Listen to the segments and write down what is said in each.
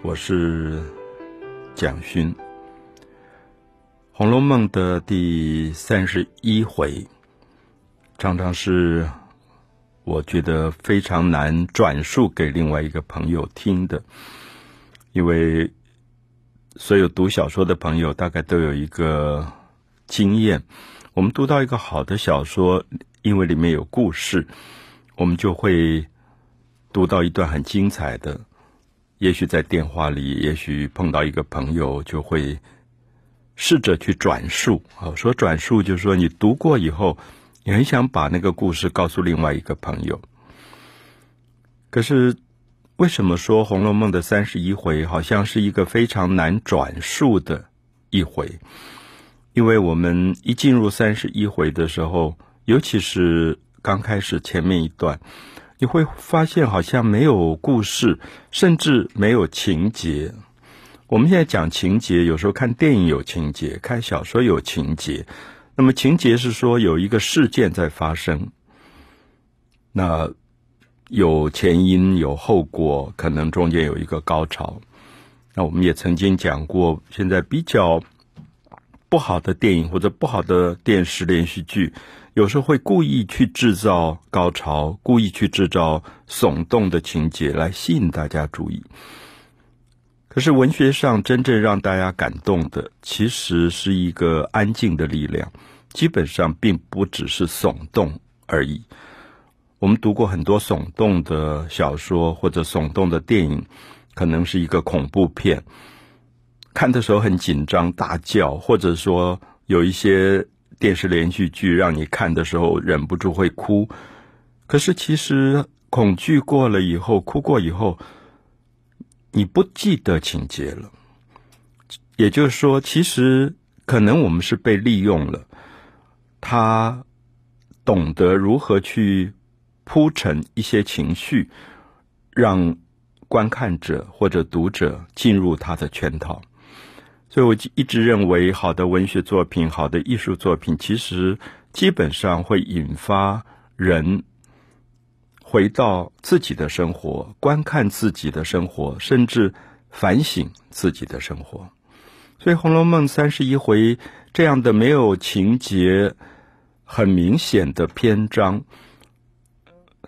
我是蒋勋，《红楼梦》的第三十一回，常常是我觉得非常难转述给另外一个朋友听的，因为所有读小说的朋友大概都有一个经验：我们读到一个好的小说，因为里面有故事，我们就会读到一段很精彩的。也许在电话里，也许碰到一个朋友，就会试着去转述。啊，说转述就是说，你读过以后，你很想把那个故事告诉另外一个朋友。可是，为什么说《红楼梦》的三十一回好像是一个非常难转述的一回？因为我们一进入三十一回的时候，尤其是刚开始前面一段。你会发现好像没有故事，甚至没有情节。我们现在讲情节，有时候看电影有情节，看小说有情节。那么情节是说有一个事件在发生，那有前因有后果，可能中间有一个高潮。那我们也曾经讲过，现在比较不好的电影或者不好的电视连续剧。有时候会故意去制造高潮，故意去制造耸动的情节来吸引大家注意。可是文学上真正让大家感动的，其实是一个安静的力量，基本上并不只是耸动而已。我们读过很多耸动的小说或者耸动的电影，可能是一个恐怖片，看的时候很紧张，大叫，或者说有一些。电视连续剧让你看的时候忍不住会哭，可是其实恐惧过了以后，哭过以后，你不记得情节了。也就是说，其实可能我们是被利用了，他懂得如何去铺陈一些情绪，让观看者或者读者进入他的圈套。所以，我一直认为，好的文学作品、好的艺术作品，其实基本上会引发人回到自己的生活，观看自己的生活，甚至反省自己的生活。所以，《红楼梦》三十一回这样的没有情节、很明显的篇章，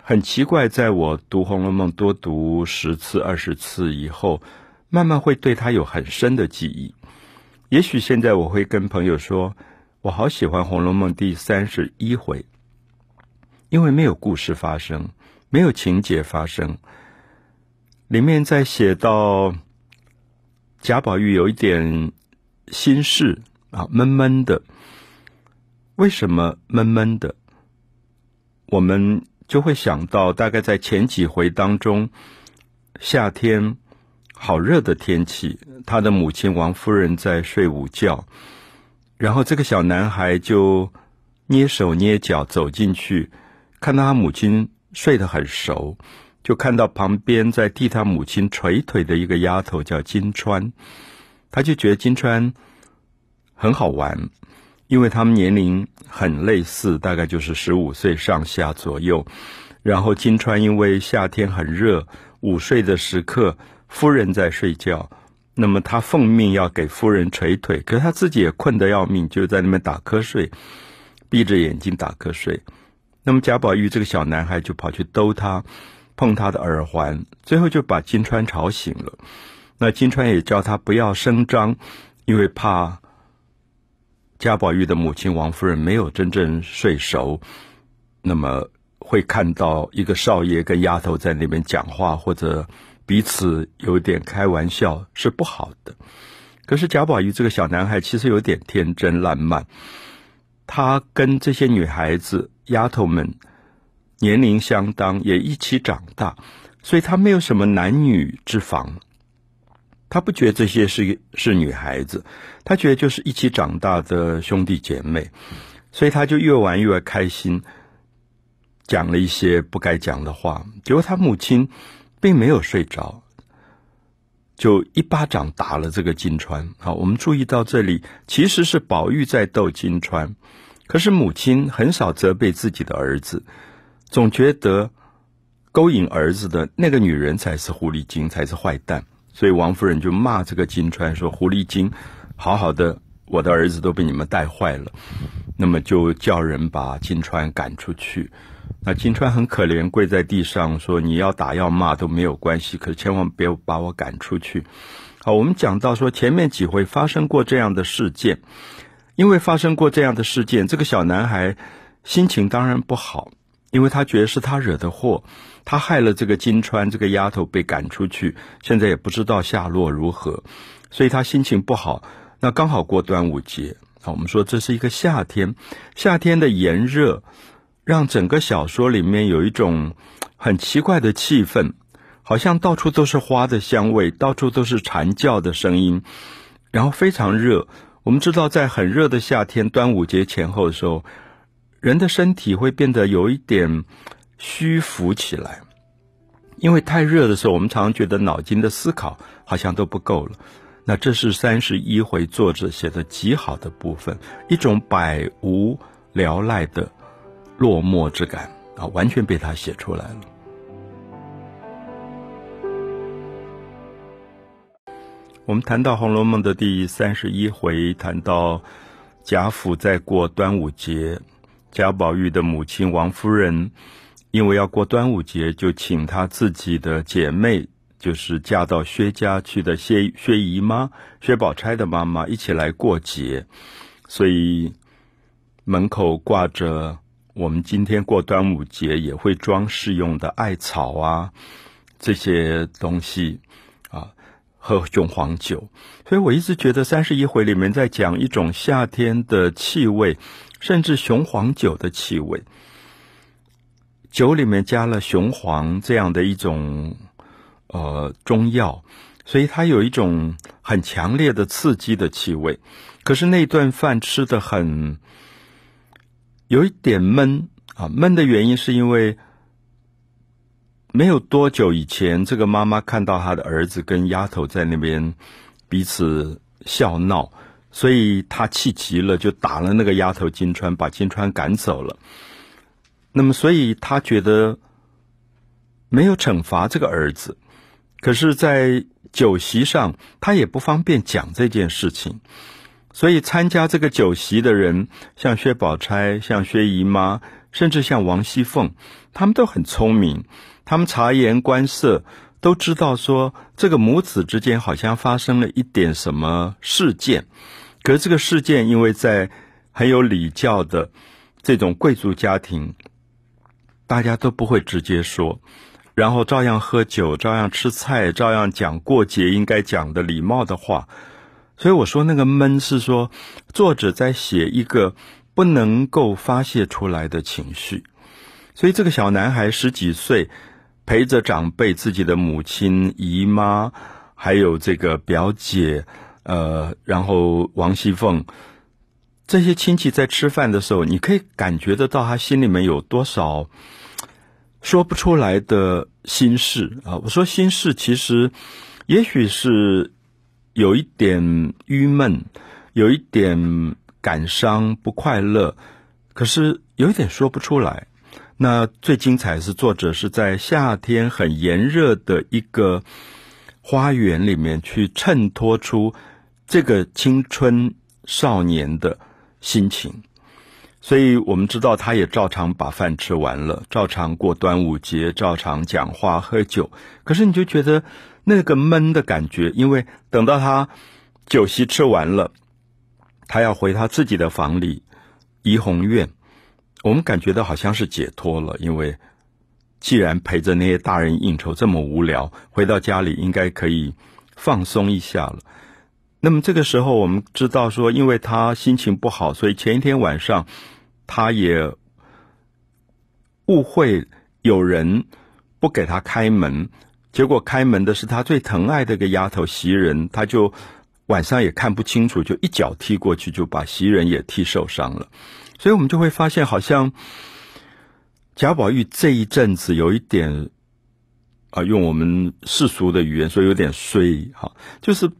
很奇怪，在我读《红楼梦》多读十次、二十次以后，慢慢会对它有很深的记忆。也许现在我会跟朋友说，我好喜欢《红楼梦》第三十一回，因为没有故事发生，没有情节发生，里面在写到贾宝玉有一点心事啊，闷闷的。为什么闷闷的？我们就会想到，大概在前几回当中，夏天。好热的天气，他的母亲王夫人在睡午觉，然后这个小男孩就捏手捏脚走进去，看到他母亲睡得很熟，就看到旁边在替他母亲捶腿的一个丫头叫金川，他就觉得金川很好玩，因为他们年龄很类似，大概就是十五岁上下左右。然后金川因为夏天很热，午睡的时刻。夫人在睡觉，那么他奉命要给夫人捶腿，可是他自己也困得要命，就在那边打瞌睡，闭着眼睛打瞌睡。那么贾宝玉这个小男孩就跑去逗他，碰他的耳环，最后就把金钏吵醒了。那金钏也叫他不要声张，因为怕贾宝玉的母亲王夫人没有真正睡熟，那么会看到一个少爷跟丫头在那边讲话或者。彼此有点开玩笑是不好的，可是贾宝玉这个小男孩其实有点天真烂漫，他跟这些女孩子丫头们年龄相当，也一起长大，所以他没有什么男女之防，他不觉得这些是是女孩子，他觉得就是一起长大的兄弟姐妹，所以他就越玩越开心，讲了一些不该讲的话，结果他母亲。并没有睡着，就一巴掌打了这个金川。好，我们注意到这里，其实是宝玉在逗金川，可是母亲很少责备自己的儿子，总觉得勾引儿子的那个女人才是狐狸精，才是坏蛋。所以王夫人就骂这个金川说：“狐狸精，好好的，我的儿子都被你们带坏了。”那么就叫人把金川赶出去。那金川很可怜，跪在地上说：“你要打要骂都没有关系，可是千万别把我赶出去。”好，我们讲到说前面几回发生过这样的事件，因为发生过这样的事件，这个小男孩心情当然不好，因为他觉得是他惹的祸，他害了这个金川这个丫头被赶出去，现在也不知道下落如何，所以他心情不好。那刚好过端午节，好，我们说这是一个夏天，夏天的炎热让整个小说里面有一种很奇怪的气氛。好像到处都是花的香味，到处都是蝉叫的声音，然后非常热。我们知道，在很热的夏天，端午节前后的时候，人的身体会变得有一点虚浮起来，因为太热的时候，我们常常觉得脑筋的思考好像都不够了。那这是三十一回作者写的极好的部分，一种百无聊赖的落寞之感啊，完全被他写出来了。我们谈到《红楼梦》的第三十一回，谈到贾府在过端午节，贾宝玉的母亲王夫人因为要过端午节，就请她自己的姐妹，就是嫁到薛家去的薛薛姨妈、薛宝钗的妈妈一起来过节，所以门口挂着我们今天过端午节也会装饰用的艾草啊这些东西啊。喝雄黄酒，所以我一直觉得三十一回里面在讲一种夏天的气味，甚至雄黄酒的气味。酒里面加了雄黄这样的一种呃中药，所以它有一种很强烈的刺激的气味。可是那顿饭吃的很有一点闷啊，闷的原因是因为。没有多久以前，这个妈妈看到她的儿子跟丫头在那边彼此笑闹，所以她气急了，就打了那个丫头金川，把金川赶走了。那么，所以她觉得没有惩罚这个儿子，可是，在酒席上，她也不方便讲这件事情，所以参加这个酒席的人，像薛宝钗、像薛姨妈，甚至像王熙凤，他们都很聪明。他们察言观色，都知道说这个母子之间好像发生了一点什么事件。可是这个事件，因为在很有礼教的这种贵族家庭，大家都不会直接说，然后照样喝酒，照样吃菜，照样讲过节应该讲的礼貌的话。所以我说那个闷是说，作者在写一个不能够发泄出来的情绪。所以这个小男孩十几岁。陪着长辈，自己的母亲、姨妈，还有这个表姐，呃，然后王熙凤，这些亲戚在吃饭的时候，你可以感觉得到他心里面有多少说不出来的心事啊！我说心事，其实也许是有一点郁闷，有一点感伤、不快乐，可是有一点说不出来。那最精彩是作者是在夏天很炎热的一个花园里面去衬托出这个青春少年的心情，所以我们知道他也照常把饭吃完了，照常过端午节，照常讲话喝酒。可是你就觉得那个闷的感觉，因为等到他酒席吃完了，他要回他自己的房里怡红院。我们感觉到好像是解脱了，因为既然陪着那些大人应酬这么无聊，回到家里应该可以放松一下了。那么这个时候，我们知道说，因为他心情不好，所以前一天晚上他也误会有人不给他开门，结果开门的是他最疼爱的一个丫头袭人，他就晚上也看不清楚，就一脚踢过去，就把袭人也踢受伤了。所以我们就会发现，好像贾宝玉这一阵子有一点啊，用我们世俗的语言说，有点衰哈，就是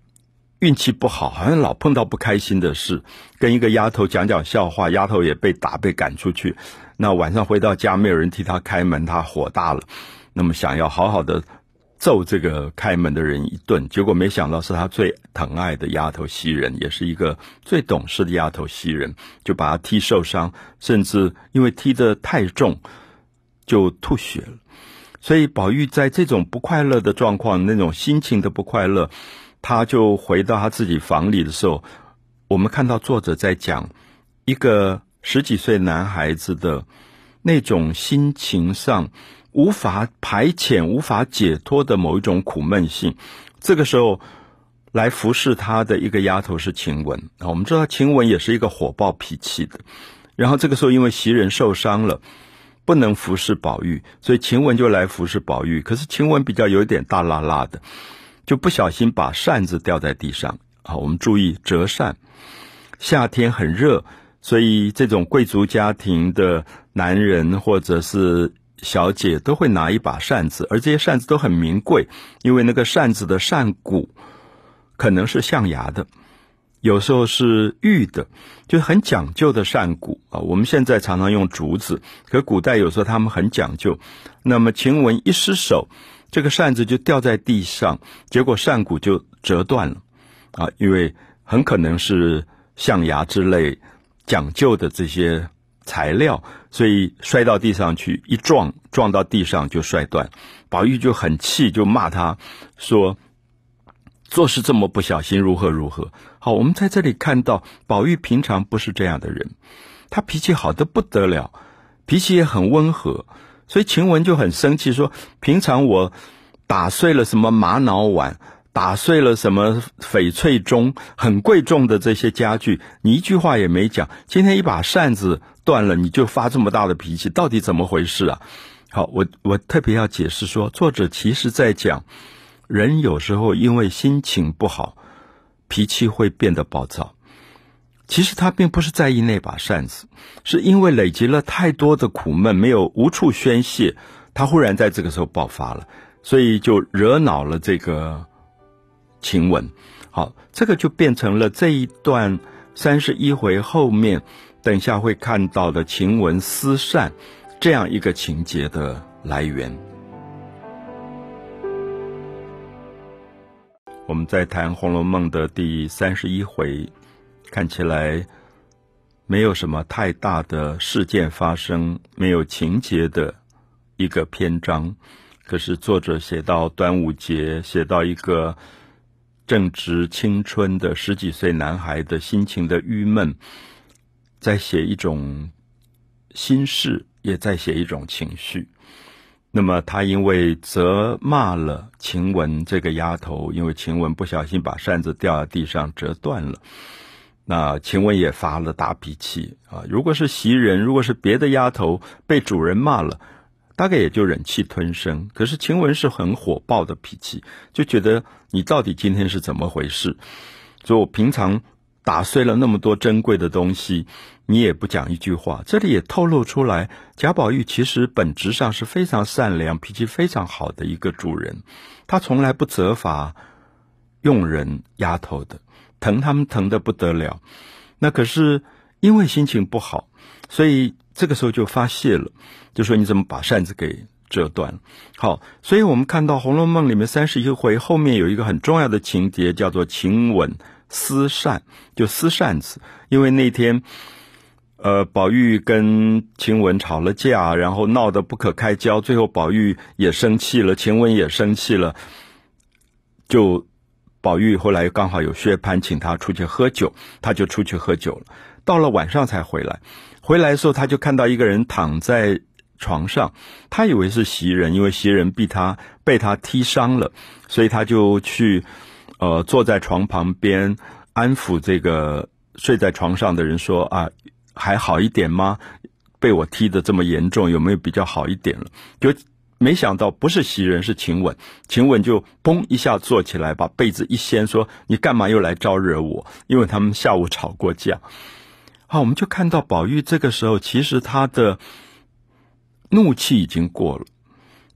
运气不好，好像老碰到不开心的事，跟一个丫头讲讲笑话，丫头也被打被赶出去。那晚上回到家，没有人替他开门，他火大了，那么想要好好的揍这个开门的人一顿，结果没想到是他最疼爱的丫头袭人，也是一个最懂事的丫头袭人，就把他踢受伤，甚至因为踢得太重，就吐血了。所以宝玉在这种不快乐的状况，那种心情的不快乐，他就回到他自己房里的时候，我们看到作者在讲一个十几岁男孩子的那种心情上。无法排遣、无法解脱的某一种苦闷性，这个时候来服侍他的一个丫头是晴雯啊。我们知道晴雯也是一个火爆脾气的，然后这个时候因为袭人受伤了，不能服侍宝玉，所以晴雯就来服侍宝玉。可是晴雯比较有点大辣辣的，就不小心把扇子掉在地上啊。我们注意折扇，夏天很热，所以这种贵族家庭的男人或者是。小姐都会拿一把扇子，而这些扇子都很名贵，因为那个扇子的扇骨可能是象牙的，有时候是玉的，就很讲究的扇骨啊。我们现在常常用竹子，可古代有时候他们很讲究。那么晴雯一失手，这个扇子就掉在地上，结果扇骨就折断了啊，因为很可能是象牙之类讲究的这些。材料，所以摔到地上去，一撞撞到地上就摔断。宝玉就很气，就骂他说：“做事这么不小心，如何如何？”好，我们在这里看到宝玉平常不是这样的人，他脾气好的不得了，脾气也很温和。所以晴雯就很生气，说：“平常我打碎了什么玛瑙碗，打碎了什么翡翠钟，很贵重的这些家具，你一句话也没讲。今天一把扇子。”断了，你就发这么大的脾气，到底怎么回事啊？好，我我特别要解释说，作者其实在讲，人有时候因为心情不好，脾气会变得暴躁。其实他并不是在意那把扇子，是因为累积了太多的苦闷，没有无处宣泄，他忽然在这个时候爆发了，所以就惹恼了这个晴雯。好，这个就变成了这一段三十一回后面。等下会看到的晴雯思善这样一个情节的来源。我们在谈《红楼梦》的第三十一回，看起来没有什么太大的事件发生，没有情节的一个篇章。可是作者写到端午节，写到一个正值青春的十几岁男孩的心情的郁闷。在写一种心事，也在写一种情绪。那么他因为责骂了晴雯这个丫头，因为晴雯不小心把扇子掉在地上折断了，那晴雯也发了大脾气啊！如果是袭人，如果是别的丫头被主人骂了，大概也就忍气吞声。可是晴雯是很火爆的脾气，就觉得你到底今天是怎么回事？所以我平常。打碎了那么多珍贵的东西，你也不讲一句话。这里也透露出来，贾宝玉其实本质上是非常善良、脾气非常好的一个主人。他从来不责罚佣人、丫头的，疼他们疼的不得了。那可是因为心情不好，所以这个时候就发泄了，就说你怎么把扇子给折断？好，所以我们看到《红楼梦》里面三十一回后面有一个很重要的情节，叫做晴雯。撕扇就撕扇子，因为那天，呃，宝玉跟晴雯吵了架，然后闹得不可开交，最后宝玉也生气了，晴雯也生气了，就宝玉后来刚好有薛蟠请他出去喝酒，他就出去喝酒了，到了晚上才回来，回来的时候他就看到一个人躺在床上，他以为是袭人，因为袭人被他被他踢伤了，所以他就去。呃，坐在床旁边安抚这个睡在床上的人说：“啊，还好一点吗？被我踢的这么严重，有没有比较好一点了？”就没想到不是袭人，是晴雯。晴雯就嘣一下坐起来，把被子一掀，说：“你干嘛又来招惹我？”因为他们下午吵过架。好，我们就看到宝玉这个时候，其实他的怒气已经过了，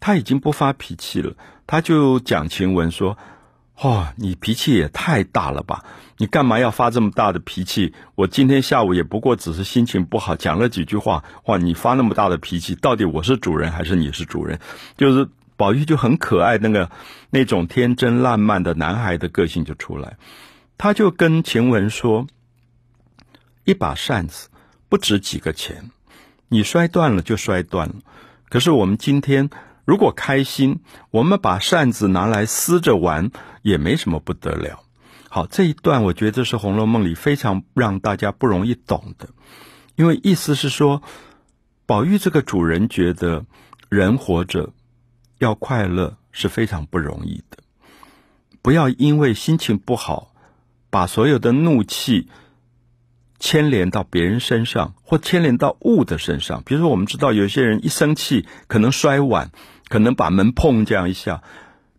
他已经不发脾气了。他就讲晴雯说。哦，你脾气也太大了吧！你干嘛要发这么大的脾气？我今天下午也不过只是心情不好，讲了几句话。哇，你发那么大的脾气，到底我是主人还是你是主人？就是宝玉就很可爱，那个那种天真烂漫的男孩的个性就出来。他就跟晴雯说：“一把扇子不值几个钱，你摔断了就摔断了。可是我们今天如果开心，我们把扇子拿来撕着玩，也没什么不得了。”好，这一段我觉得是《红楼梦》里非常让大家不容易懂的，因为意思是说，宝玉这个主人觉得人活着要快乐是非常不容易的，不要因为心情不好，把所有的怒气牵连到别人身上，或牵连到物的身上。比如说，我们知道有些人一生气可能摔碗，可能把门碰这样一下。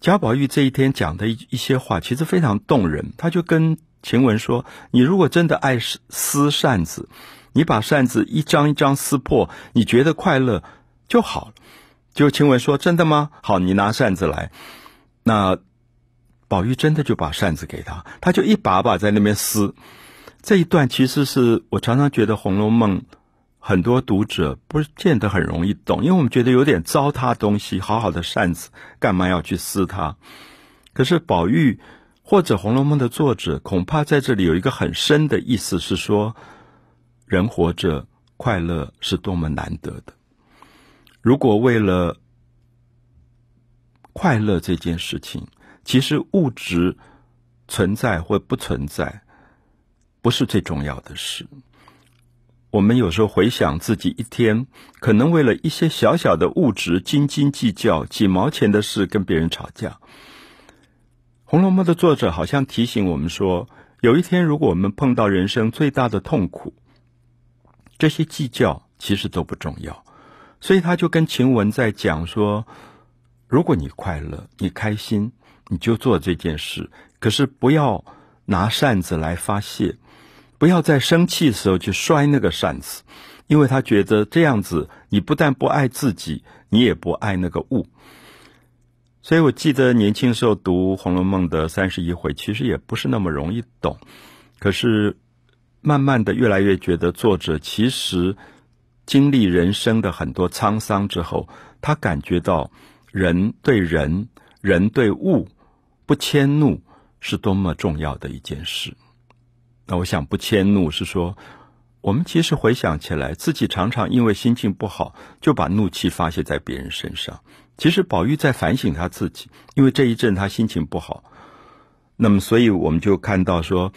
贾宝玉这一天讲的一一些话，其实非常动人。他就跟晴雯说：“你如果真的爱撕扇子，你把扇子一张一张撕破，你觉得快乐就好。”就晴雯说：“真的吗？好，你拿扇子来。”那宝玉真的就把扇子给他，他就一把把在那边撕。这一段其实是我常常觉得《红楼梦》。很多读者不见得很容易懂，因为我们觉得有点糟蹋东西。好好的扇子，干嘛要去撕它？可是宝玉或者《红楼梦》的作者，恐怕在这里有一个很深的意思，是说人活着快乐是多么难得的。如果为了快乐这件事情，其实物质存在或不存在，不是最重要的事。我们有时候回想自己一天，可能为了一些小小的物质斤斤计较，几毛钱的事跟别人吵架。《红楼梦》的作者好像提醒我们说，有一天如果我们碰到人生最大的痛苦，这些计较其实都不重要。所以他就跟晴雯在讲说：如果你快乐、你开心，你就做这件事，可是不要拿扇子来发泄。不要在生气的时候去摔那个扇子，因为他觉得这样子，你不但不爱自己，你也不爱那个物。所以我记得年轻时候读《红楼梦》的三十一回，其实也不是那么容易懂。可是慢慢的，越来越觉得作者其实经历人生的很多沧桑之后，他感觉到人对人、人对物不迁怒是多么重要的一件事。那我想不迁怒是说，我们其实回想起来，自己常常因为心情不好，就把怒气发泄在别人身上。其实宝玉在反省他自己，因为这一阵他心情不好。那么，所以我们就看到说，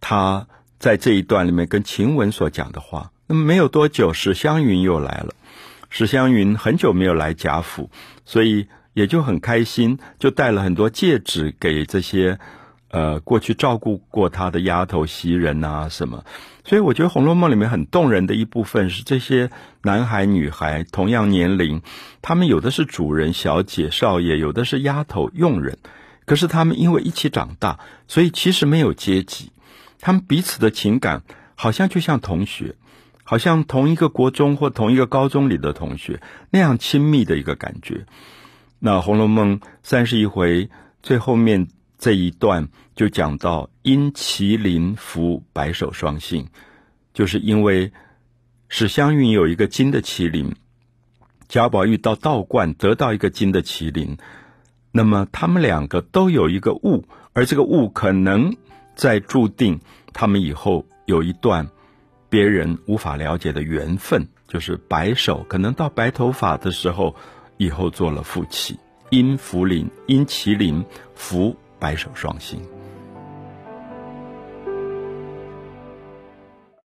他在这一段里面跟晴雯所讲的话。那么没有多久，史湘云又来了。史湘云很久没有来贾府，所以也就很开心，就带了很多戒指给这些。呃，过去照顾过他的丫头袭人啊，什么？所以我觉得《红楼梦》里面很动人的一部分是这些男孩女孩同样年龄，他们有的是主人、小姐、少爷，有的是丫头、佣人，可是他们因为一起长大，所以其实没有阶级，他们彼此的情感好像就像同学，好像同一个国中或同一个高中里的同学那样亲密的一个感觉。那《红楼梦》三十一回最后面。这一段就讲到因麒麟服白首双星，就是因为史湘云有一个金的麒麟，贾宝玉到道观得到一个金的麒麟，那么他们两个都有一个物，而这个物可能在注定他们以后有一段别人无法了解的缘分，就是白首，可能到白头发的时候，以后做了夫妻。因福临，因麒麟福。白首双心。